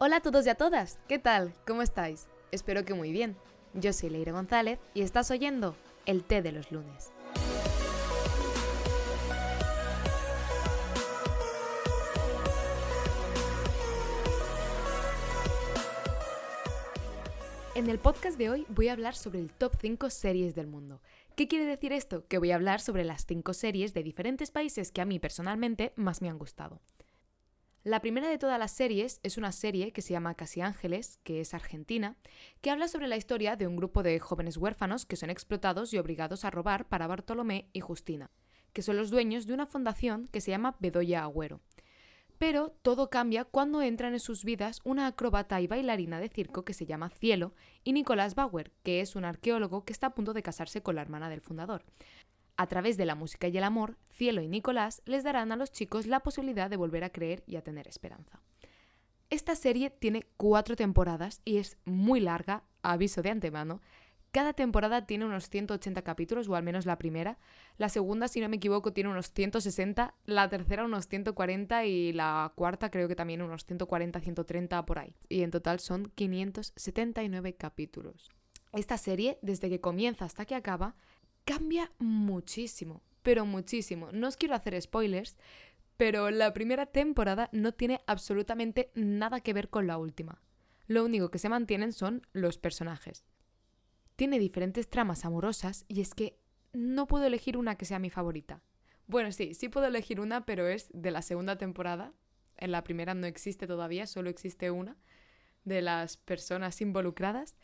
Hola a todos y a todas, ¿qué tal? ¿Cómo estáis? Espero que muy bien. Yo soy Leire González y estás oyendo El té de los lunes. En el podcast de hoy voy a hablar sobre el top 5 series del mundo. ¿Qué quiere decir esto? Que voy a hablar sobre las 5 series de diferentes países que a mí personalmente más me han gustado. La primera de todas las series es una serie que se llama Casi Ángeles, que es argentina, que habla sobre la historia de un grupo de jóvenes huérfanos que son explotados y obligados a robar para Bartolomé y Justina, que son los dueños de una fundación que se llama Bedoya Agüero. Pero todo cambia cuando entran en sus vidas una acróbata y bailarina de circo que se llama Cielo y Nicolás Bauer, que es un arqueólogo que está a punto de casarse con la hermana del fundador. A través de la música y el amor, Cielo y Nicolás les darán a los chicos la posibilidad de volver a creer y a tener esperanza. Esta serie tiene cuatro temporadas y es muy larga, aviso de antemano. Cada temporada tiene unos 180 capítulos, o al menos la primera. La segunda, si no me equivoco, tiene unos 160, la tercera unos 140 y la cuarta creo que también unos 140, 130 por ahí. Y en total son 579 capítulos. Esta serie, desde que comienza hasta que acaba, cambia muchísimo, pero muchísimo. No os quiero hacer spoilers, pero la primera temporada no tiene absolutamente nada que ver con la última. Lo único que se mantienen son los personajes. Tiene diferentes tramas amorosas y es que no puedo elegir una que sea mi favorita. Bueno, sí, sí puedo elegir una, pero es de la segunda temporada. En la primera no existe todavía, solo existe una de las personas involucradas.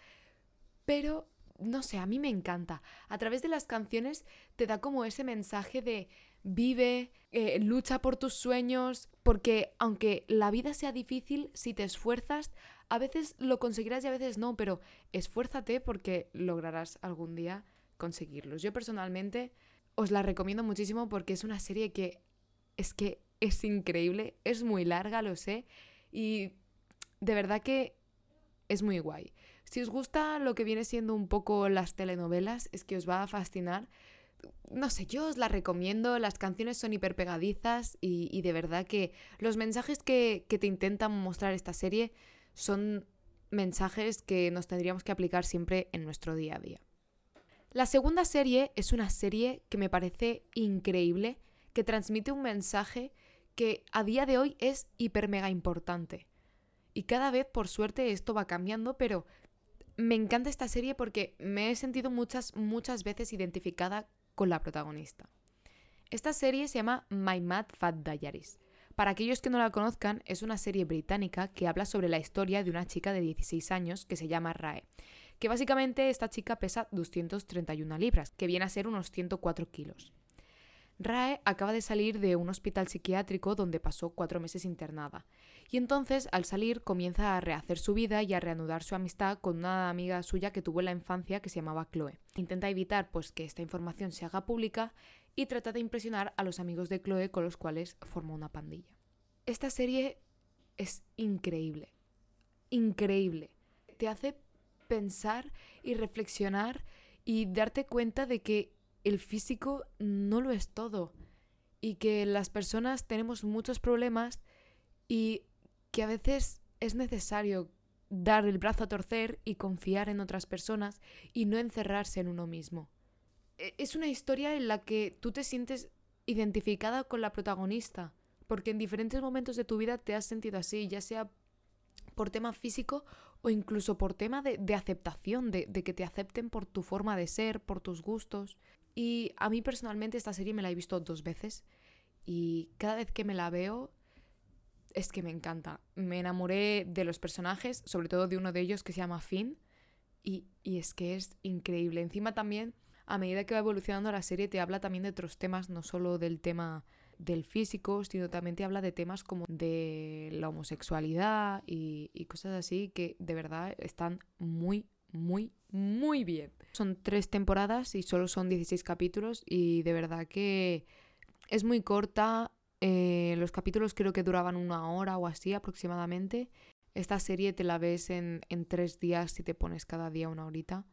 Pero no sé, a mí me encanta. A través de las canciones te da como ese mensaje de vive, eh, lucha por tus sueños, porque aunque la vida sea difícil, si te esfuerzas, a veces lo conseguirás y a veces no, pero esfuérzate porque lograrás algún día conseguirlos. Yo personalmente os la recomiendo muchísimo porque es una serie que es que es increíble, es muy larga, lo sé, y de verdad que es muy guay. Si os gusta lo que viene siendo un poco las telenovelas, es que os va a fascinar. No sé, yo os la recomiendo, las canciones son hiper pegadizas y, de verdad que los mensajes que, que te intentan mostrar esta serie son mensajes que nos tendríamos que aplicar siempre en nuestro día a día. La segunda serie es una serie que me parece increíble, que transmite un mensaje que a día de hoy es hiper mega importante. Y cada vez, por suerte, esto va cambiando, pero me encanta esta serie porque me he sentido muchas, muchas veces identificada con la protagonista. Esta serie se llama My Mad Fat Diaries. Para aquellos que no la conozcan, es una serie británica que habla sobre la historia de una chica de 16 años que se llama Rae. Que básicamente esta chica pesa 231 libras, que viene a ser unos 104 kilos. Rae acaba de salir de un hospital psiquiátrico donde pasó cuatro meses internada. Y entonces, al salir, comienza a rehacer su vida y a reanudar su amistad con una amiga suya que tuvo en la infancia que se llamaba Chloe. Intenta evitar pues, que esta información se haga pública y trata de impresionar a los amigos de Chloe con los cuales forma una pandilla. Esta serie es increíble. Increíble. Te hace pensar y reflexionar y darte cuenta de que el físico no lo es todo y que las personas tenemos muchos problemas y que a veces es necesario dar el brazo a torcer y confiar en otras personas y no encerrarse en uno mismo. E, es una historia en la que tú te sientes identificada con la protagonista, porque en diferentes momentos de tu vida te has sentido así, ya sea por tema físico o incluso por tema de, aceptación, de, de, que te acepten por tu forma de ser, por tus gustos. Y a mí personalmente esta serie me la he visto dos veces y cada vez que me la veo es que me encanta. Me enamoré de los personajes, sobre todo de uno de ellos que se llama Finn y, y es que es increíble. Encima también, a medida que va evolucionando la serie, te habla también de otros temas, no solo del tema del físico, sino también te habla de temas como de la homosexualidad y, y cosas así que de verdad están muy, muy, muy bien. Son tres temporadas y solo son 16 capítulos y de verdad que es muy corta. Eh, los capítulos creo que duraban una hora o así aproximadamente. Esta serie te la ves en, en tres días si te pones cada día una horita.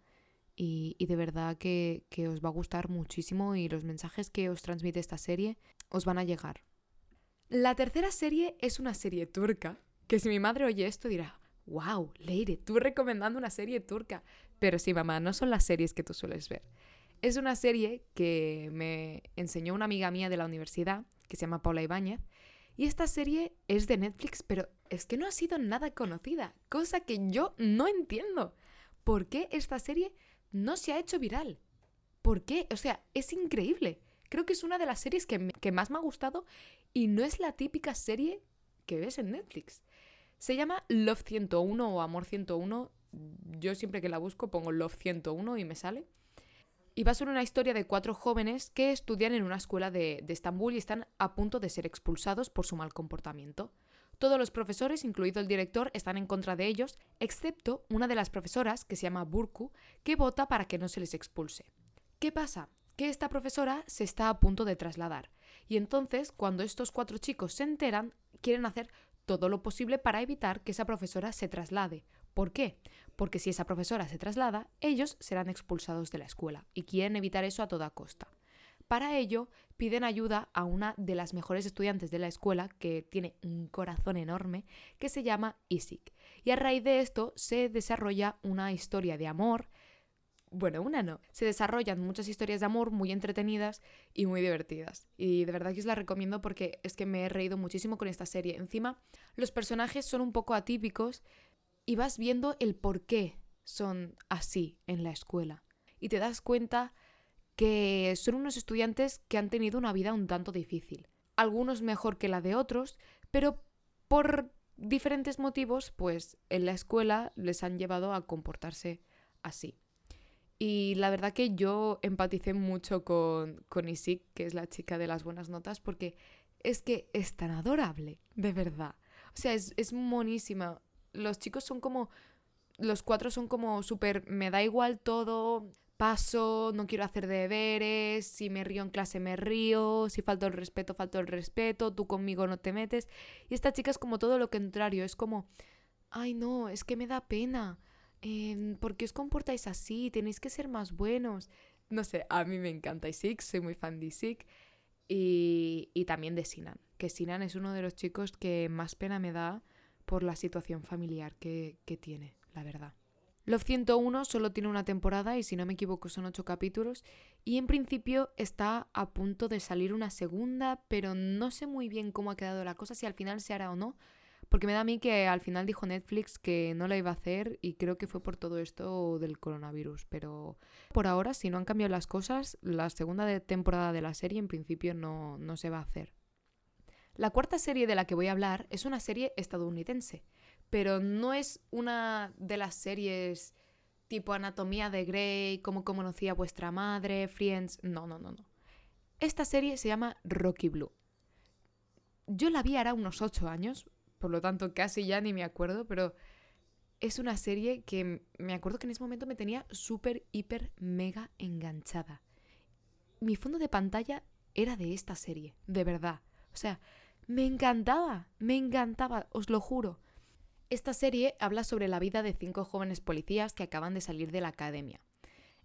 Y, y de verdad que, que os va a gustar muchísimo y los mensajes que os transmite esta serie os van a llegar. La tercera serie es una serie turca que si mi madre oye esto dirá, wow, Leire, tú recomendando una serie turca. Pero sí, mamá, no son las series que tú sueles ver. Es una serie que me enseñó una amiga mía de la universidad, que se llama Paula Ibáñez, y esta serie es de Netflix, pero es que no ha sido nada conocida, cosa que yo no entiendo. ¿Por qué esta serie no se ha hecho viral? ¿Por qué? O sea, es increíble. Creo que es una de las series que, que más me ha gustado y no es la típica serie que ves en Netflix. Se llama Love 101 o Amor 101. Yo siempre que la busco pongo Love 101 y me sale. Y va ser una historia de cuatro jóvenes que estudian en una escuela de, de, Estambul y están a punto de ser expulsados por su mal comportamiento. Todos los profesores, incluido el director, están en contra de ellos, excepto una de las profesoras, que se llama Burku, que vota para que no se les expulse. ¿Qué pasa? Que esta profesora se está a punto de trasladar. Y entonces, cuando estos cuatro chicos se enteran, quieren hacer todo lo posible para evitar que esa profesora se traslade. ¿Por qué? Porque si esa profesora se traslada, ellos serán expulsados de la escuela y quieren evitar eso a toda costa. Para ello, piden ayuda a una de las mejores estudiantes de la escuela, que tiene un corazón enorme, que se llama Isik. Y a raíz de esto se desarrolla una historia de amor. Bueno, una no. Se desarrollan muchas historias de amor muy entretenidas y muy divertidas. Y de verdad que os la recomiendo porque es que me he reído muchísimo con esta serie. Encima, los personajes son un poco atípicos y vas viendo el por qué son así en la escuela. Y te das cuenta que son unos estudiantes que han tenido una vida un tanto difícil. Algunos mejor que la de otros, pero por diferentes motivos, pues en la escuela les han llevado a comportarse así. Y la verdad que yo empaticé mucho con, con Isik, que es la chica de las buenas notas, porque es que es tan adorable, de verdad. O sea, es, es monísima. Los chicos son como... Los cuatro son como súper... Me da igual todo, paso, no quiero hacer deberes, si me río en clase me río, si falto el respeto, falto el respeto, tú conmigo no te metes. Y esta chica es como todo lo contrario, es como, ay no, es que me da pena. Eh, ¿Por qué os comportáis así? Tenéis que ser más buenos. No sé, a mí me encanta Isik, soy muy fan de Isik. Y, y también de Sinan, que Sinan es uno de los chicos que más pena me da por la situación familiar que, que tiene, la verdad. Love 101 solo tiene una temporada y si no me equivoco son ocho capítulos y en principio está a punto de salir una segunda, pero no sé muy bien cómo ha quedado la cosa, si al final se hará o no, porque me da a mí que al final dijo Netflix que no la iba a hacer y creo que fue por todo esto del coronavirus, pero por ahora si no han cambiado las cosas, la segunda temporada de la serie en principio no, no se va a hacer. La cuarta serie de la que voy a hablar es una serie estadounidense pero no es una de las series tipo Anatomía de Grey, Cómo conocía vuestra madre, Friends. No, no, no, no. Esta serie se llama Rocky Blue. Yo la vi ahora unos 8 años, por lo tanto casi ya ni me acuerdo, pero es una serie que me acuerdo que en ese momento me tenía súper, hiper, mega enganchada. Mi fondo de pantalla era de esta serie, de verdad. O sea, me encantaba, me encantaba, os lo juro. Esta serie habla sobre la vida de cinco jóvenes policías que acaban de salir de la academia.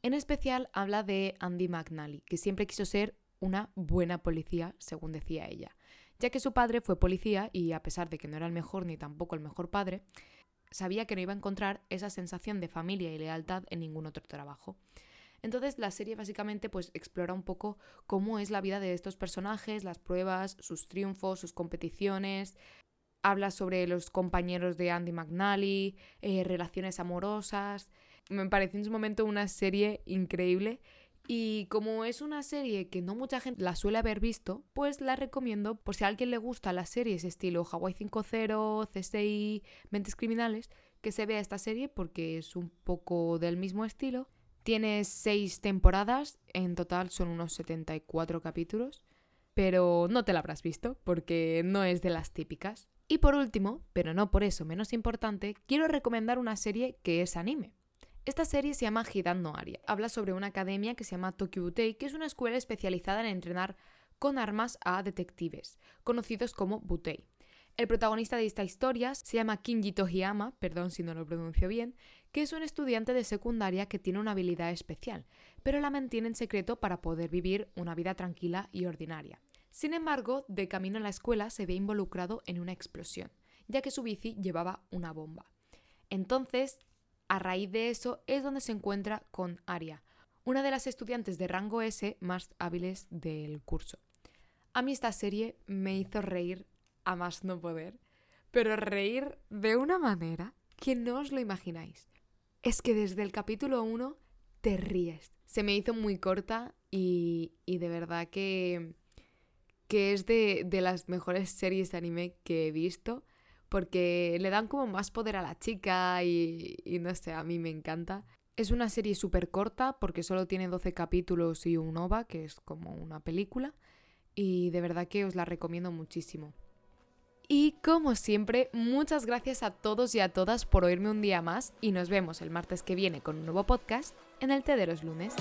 En especial habla de Andy McNally, que siempre quiso ser una buena policía, según decía ella, ya que su padre fue policía y a pesar de que no era el mejor ni tampoco el mejor padre, sabía que no iba a encontrar esa sensación de familia y lealtad en ningún otro trabajo. Entonces la serie básicamente pues explora un poco cómo es la vida de estos personajes, las pruebas, sus triunfos, sus competiciones, habla sobre los compañeros de Andy McNally, eh, relaciones amorosas. Me pareció en su momento una serie increíble. Y como es una serie que no mucha gente la suele haber visto, pues la recomiendo por si a alguien le gusta las series estilo Hawaii 5.0, CSI, Mentes Criminales, que se vea esta serie porque es un poco del mismo estilo. Tiene seis temporadas, en total son unos 74 capítulos, pero no te la habrás visto porque no es de las típicas. Y por último, pero no por eso menos importante, quiero recomendar una serie que es anime. Esta serie se llama Hidan no Aria. Habla sobre una academia que se llama Tokyo Butei, que es una escuela especializada en entrenar con armas a detectives, conocidos como Butei. El protagonista de esta historia se llama Kinji Tohiyama, perdón si no lo pronuncio bien, que es un estudiante de secundaria que tiene una habilidad especial, pero la mantiene en secreto para poder vivir una vida tranquila y ordinaria. Sin embargo, de camino a la escuela se ve involucrado en una explosión, ya que su bici llevaba una bomba. Entonces, a raíz de eso es donde se encuentra con Aria, una de las estudiantes de rango S más hábiles del curso. A mí esta serie me hizo reír a más no poder, pero reír de una manera que no os lo imagináis. Es que desde el capítulo 1 te ríes. Se me hizo muy corta y, de verdad que, que es de, de las mejores series de anime que he visto porque le dan como más poder a la chica y, y no sé, a mí me encanta. Es una serie súper corta porque solo tiene 12 capítulos y un OVA, que es como una película, y de verdad que os la recomiendo muchísimo. Y como siempre, muchas gracias a todos y a todas por oírme un día más y nos vemos el martes que viene con un nuevo podcast en el Té de los lunes.